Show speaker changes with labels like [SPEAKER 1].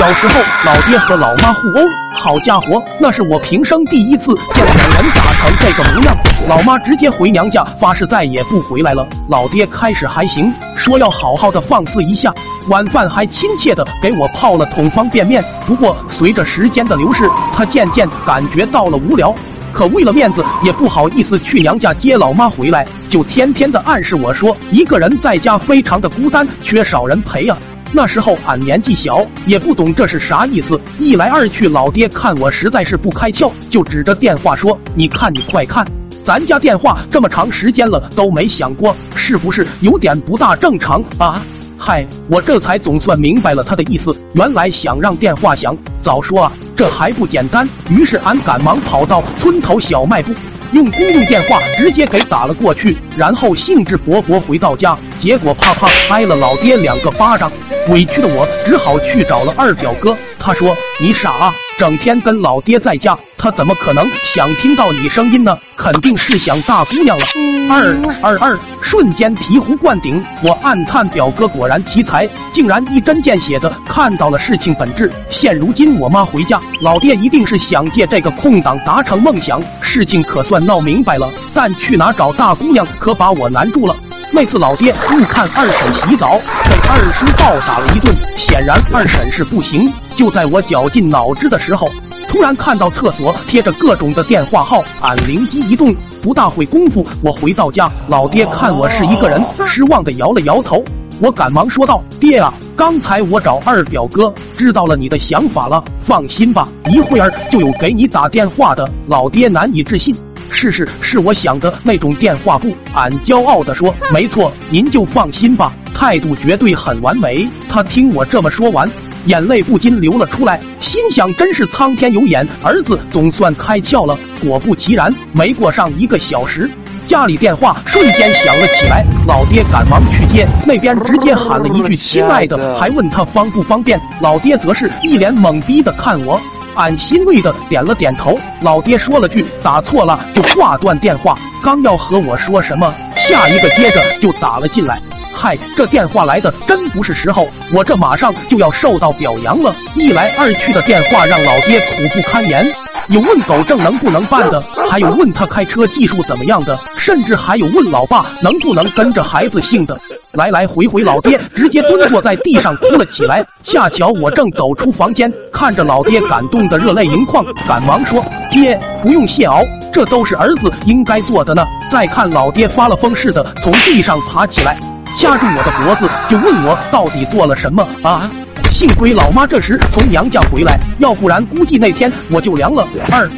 [SPEAKER 1] 小时候，老爹和老妈互殴，好家伙，那是我平生第一次见两人打成这个模样。老妈直接回娘家，发誓再也不回来了。老爹开始还行，说要好好的放肆一下，晚饭还亲切的给我泡了桶方便面。不过随着时间的流逝，他渐渐感觉到了无聊。可为了面子，也不好意思去娘家接老妈回来，就天天的暗示我说，一个人在家非常的孤单，缺少人陪啊。那时候俺年纪小，也不懂这是啥意思。一来二去，老爹看我实在是不开窍，就指着电话说：“你看，你快看，咱家电话这么长时间了都没响过，是不是有点不大正常啊？”嗨，我这才总算明白了他的意思，原来想让电话响，早说啊，这还不简单。于是俺赶忙跑到村头小卖部。用公用电话直接给打了过去，然后兴致勃勃回到家，结果啪啪挨了老爹两个巴掌，委屈的我只好去找了二表哥。他说：“你傻啊，整天跟老爹在家，他怎么可能想听到你声音呢？肯定是想大姑娘了。”二二二，瞬间醍醐灌顶，我暗叹表哥果然奇才，竟然一针见血的看到了事情本质。现如今我妈回家，老爹一定是想借这个空档达成梦想，事情可算闹明白了。但去哪找大姑娘，可把我难住了。那次老爹误看二婶洗澡，被二叔暴打了一顿，显然二婶是不行。就在我绞尽脑汁的时候，突然看到厕所贴着各种的电话号，俺灵机一动，不大会功夫，我回到家，老爹看我是一个人，失望的摇了摇头。我赶忙说道：“爹啊，刚才我找二表哥，知道了你的想法了。放心吧，一会儿就有给你打电话的。”老爹难以置信。是是是，我想的那种电话簿。俺骄傲地说：“没错，您就放心吧，态度绝对很完美。”他听我这么说完，眼泪不禁流了出来，心想：真是苍天有眼，儿子总算开窍了。果不其然，没过上一个小时，家里电话瞬间响了起来。老爹赶忙去接，那边直接喊了一句“ 亲爱的”，还问他方不方便。老爹则是一脸懵逼的看我。俺欣慰的点了点头，老爹说了句“打错了”，就挂断电话。刚要和我说什么，下一个接着就打了进来。嗨，这电话来的真不是时候，我这马上就要受到表扬了。一来二去的电话让老爹苦不堪言，有问狗证能不能办的，还有问他开车技术怎么样的，甚至还有问老爸能不能跟着孩子姓的。来来回回，老爹直接蹲坐在地上哭了起来。恰巧我正走出房间，看着老爹感动的热泪盈眶，赶忙说：“爹，不用谢熬，这都是儿子应该做的呢。”再看老爹发了疯似的从地上爬起来，掐住我的脖子，就问我到底做了什么啊？幸亏老妈这时从娘家回来，要不然估计那天我就凉了。二。